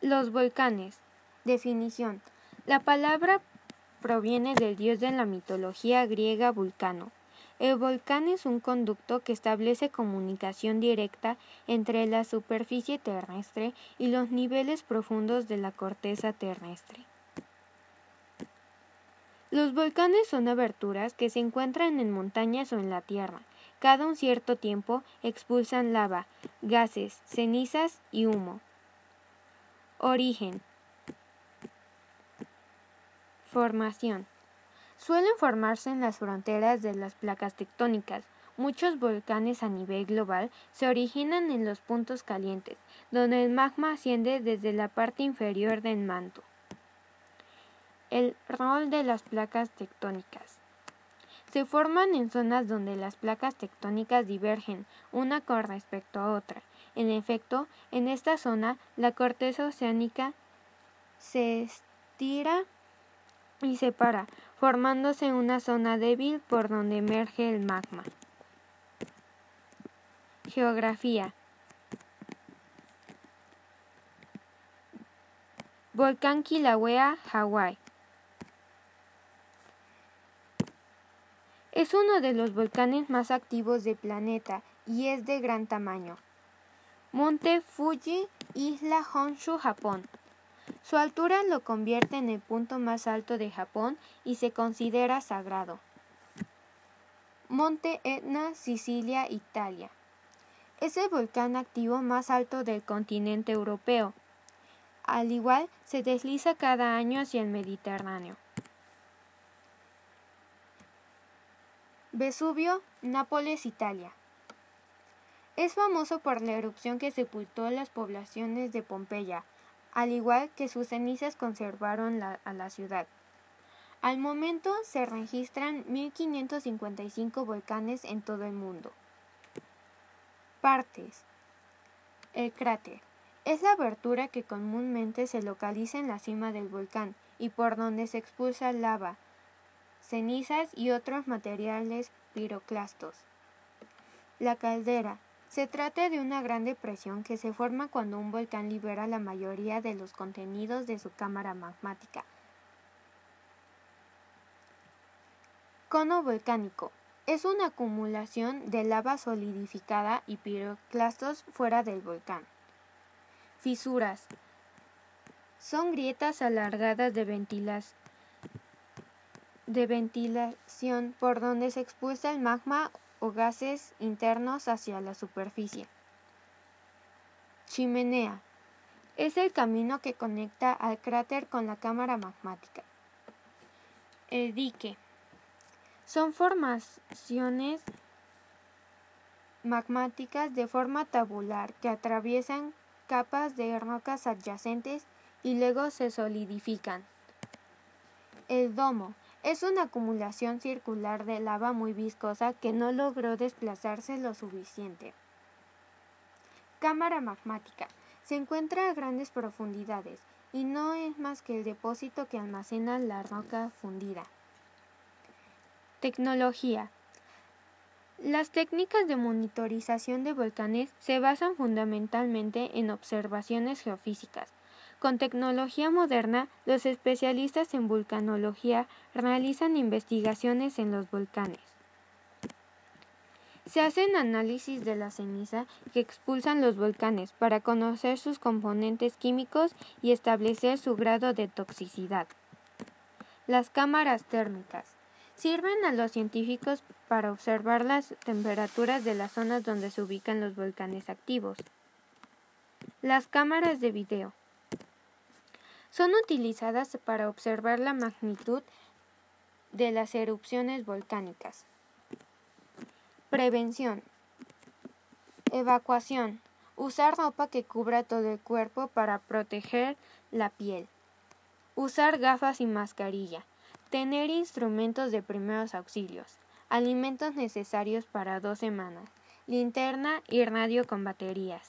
Los volcanes. Definición. La palabra proviene del dios de la mitología griega Vulcano. El volcán es un conducto que establece comunicación directa entre la superficie terrestre y los niveles profundos de la corteza terrestre. Los volcanes son aberturas que se encuentran en montañas o en la tierra. Cada un cierto tiempo expulsan lava, gases, cenizas y humo. Origen. Formación. Suelen formarse en las fronteras de las placas tectónicas. Muchos volcanes a nivel global se originan en los puntos calientes, donde el magma asciende desde la parte inferior del manto. El rol de las placas tectónicas. Se forman en zonas donde las placas tectónicas divergen una con respecto a otra. En efecto, en esta zona la corteza oceánica se estira y separa, formándose una zona débil por donde emerge el magma. Geografía. Volcán Kilauea, Hawái. Es uno de los volcanes más activos del planeta y es de gran tamaño. Monte Fuji, isla Honshu, Japón. Su altura lo convierte en el punto más alto de Japón y se considera sagrado. Monte Etna, Sicilia, Italia. Es el volcán activo más alto del continente europeo. Al igual, se desliza cada año hacia el Mediterráneo. Vesubio, Nápoles, Italia. Es famoso por la erupción que sepultó las poblaciones de Pompeya, al igual que sus cenizas conservaron a la ciudad. Al momento se registran 1.555 volcanes en todo el mundo. Partes. El cráter. Es la abertura que comúnmente se localiza en la cima del volcán y por donde se expulsa lava, cenizas y otros materiales piroclastos. La caldera. Se trata de una gran depresión que se forma cuando un volcán libera la mayoría de los contenidos de su cámara magmática. Cono volcánico. Es una acumulación de lava solidificada y piroclastos fuera del volcán. Fisuras. Son grietas alargadas de ventilación de ventilación por donde se expulsa el magma o gases internos hacia la superficie. Chimenea. Es el camino que conecta al cráter con la cámara magmática. El dique. Son formaciones magmáticas de forma tabular que atraviesan capas de rocas adyacentes y luego se solidifican. El domo es una acumulación circular de lava muy viscosa que no logró desplazarse lo suficiente. Cámara magmática. Se encuentra a grandes profundidades y no es más que el depósito que almacena la roca fundida. Tecnología. Las técnicas de monitorización de volcanes se basan fundamentalmente en observaciones geofísicas, con tecnología moderna, los especialistas en vulcanología realizan investigaciones en los volcanes. Se hacen análisis de la ceniza que expulsan los volcanes para conocer sus componentes químicos y establecer su grado de toxicidad. Las cámaras térmicas sirven a los científicos para observar las temperaturas de las zonas donde se ubican los volcanes activos. Las cámaras de video son utilizadas para observar la magnitud de las erupciones volcánicas. Prevención. Evacuación. Usar ropa que cubra todo el cuerpo para proteger la piel. Usar gafas y mascarilla. Tener instrumentos de primeros auxilios. Alimentos necesarios para dos semanas. Linterna y radio con baterías.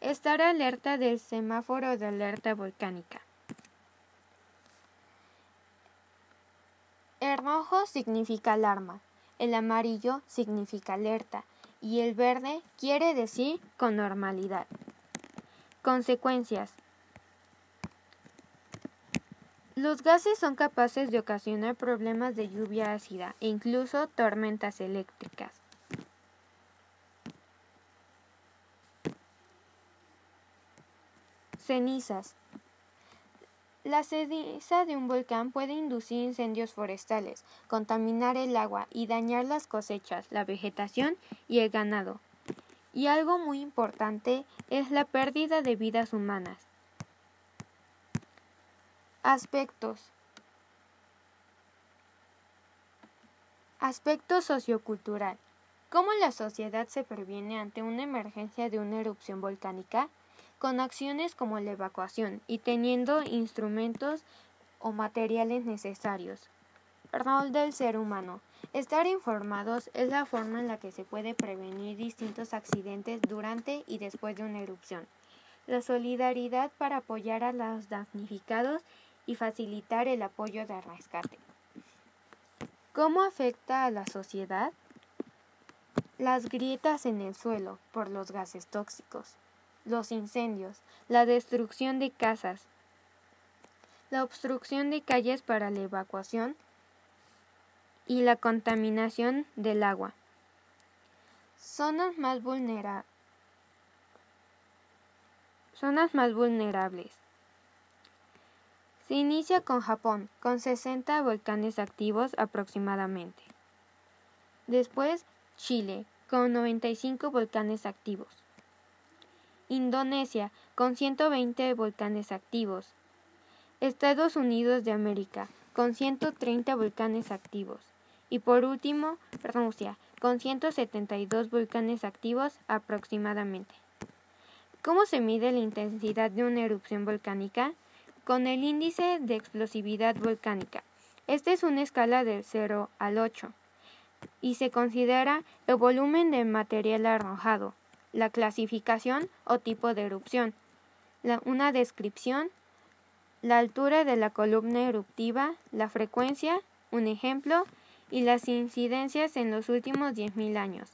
Estar alerta del semáforo de alerta volcánica. El rojo significa alarma, el amarillo significa alerta y el verde quiere decir con normalidad. Consecuencias. Los gases son capaces de ocasionar problemas de lluvia ácida e incluso tormentas eléctricas. Cenizas. La ceniza de un volcán puede inducir incendios forestales, contaminar el agua y dañar las cosechas, la vegetación y el ganado. Y algo muy importante es la pérdida de vidas humanas. Aspectos. Aspecto sociocultural. ¿Cómo la sociedad se previene ante una emergencia de una erupción volcánica? Con acciones como la evacuación y teniendo instrumentos o materiales necesarios. Rol del ser humano. Estar informados es la forma en la que se puede prevenir distintos accidentes durante y después de una erupción. La solidaridad para apoyar a los damnificados y facilitar el apoyo de rescate. ¿Cómo afecta a la sociedad? Las grietas en el suelo por los gases tóxicos, los incendios, la destrucción de casas, la obstrucción de calles para la evacuación y la contaminación del agua. Zonas más, Zonas más vulnerables. Se inicia con Japón, con 60 volcanes activos aproximadamente. Después, Chile, con 95 volcanes activos. Indonesia, con 120 volcanes activos. Estados Unidos de América, con 130 volcanes activos. Y por último, Rusia, con 172 volcanes activos aproximadamente. ¿Cómo se mide la intensidad de una erupción volcánica? con el índice de explosividad volcánica. Esta es una escala del 0 al 8 y se considera el volumen de material arrojado, la clasificación o tipo de erupción, una descripción, la altura de la columna eruptiva, la frecuencia, un ejemplo, y las incidencias en los últimos 10.000 años.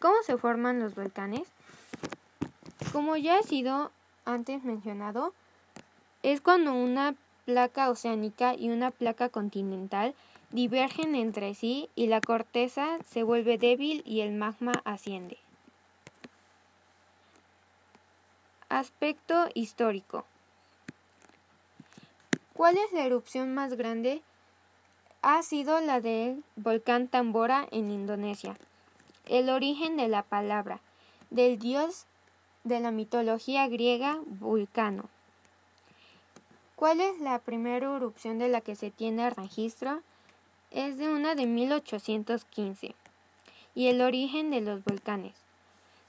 ¿Cómo se forman los volcanes? Como ya ha sido antes mencionado, es cuando una placa oceánica y una placa continental divergen entre sí y la corteza se vuelve débil y el magma asciende. Aspecto histórico. ¿Cuál es la erupción más grande? Ha sido la del volcán Tambora en Indonesia. El origen de la palabra, del dios de la mitología griega Vulcano. ¿Cuál es la primera erupción de la que se tiene registro? Es de una de 1815. Y el origen de los volcanes.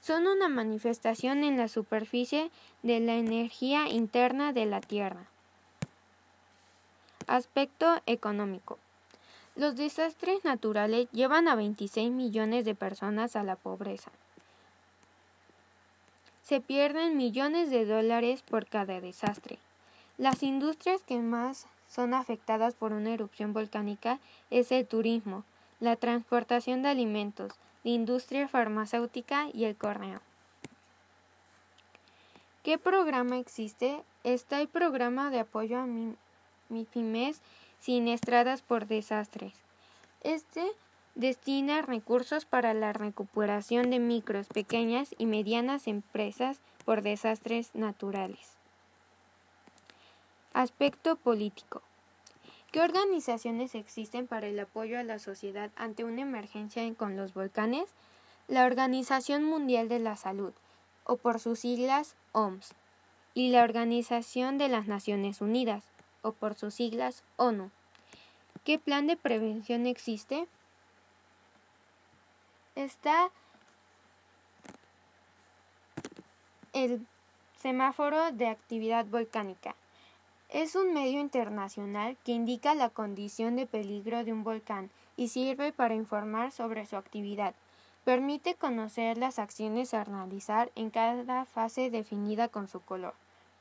Son una manifestación en la superficie de la energía interna de la Tierra. Aspecto económico. Los desastres naturales llevan a 26 millones de personas a la pobreza. Se pierden millones de dólares por cada desastre. Las industrias que más son afectadas por una erupción volcánica es el turismo, la transportación de alimentos, industria farmacéutica y el correo. ¿Qué programa existe? Está el programa de apoyo a MIPIMES siniestradas por desastres. Este destina recursos para la recuperación de micros, pequeñas y medianas empresas por desastres naturales. Aspecto político. ¿Qué organizaciones existen para el apoyo a la sociedad ante una emergencia con los volcanes? La Organización Mundial de la Salud, o por sus siglas OMS, y la Organización de las Naciones Unidas, o por sus siglas ONU. ¿Qué plan de prevención existe? Está el semáforo de actividad volcánica es un medio internacional que indica la condición de peligro de un volcán y sirve para informar sobre su actividad. Permite conocer las acciones a realizar en cada fase definida con su color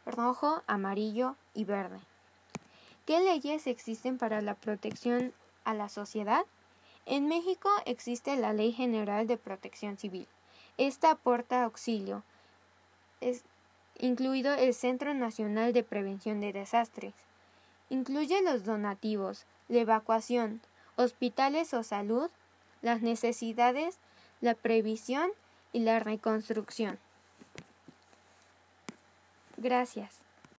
rojo, amarillo y verde. ¿Qué leyes existen para la protección a la sociedad? En México existe la Ley General de Protección Civil. Esta aporta auxilio incluido el Centro Nacional de Prevención de Desastres. Incluye los donativos, la evacuación, hospitales o salud, las necesidades, la previsión y la reconstrucción. Gracias.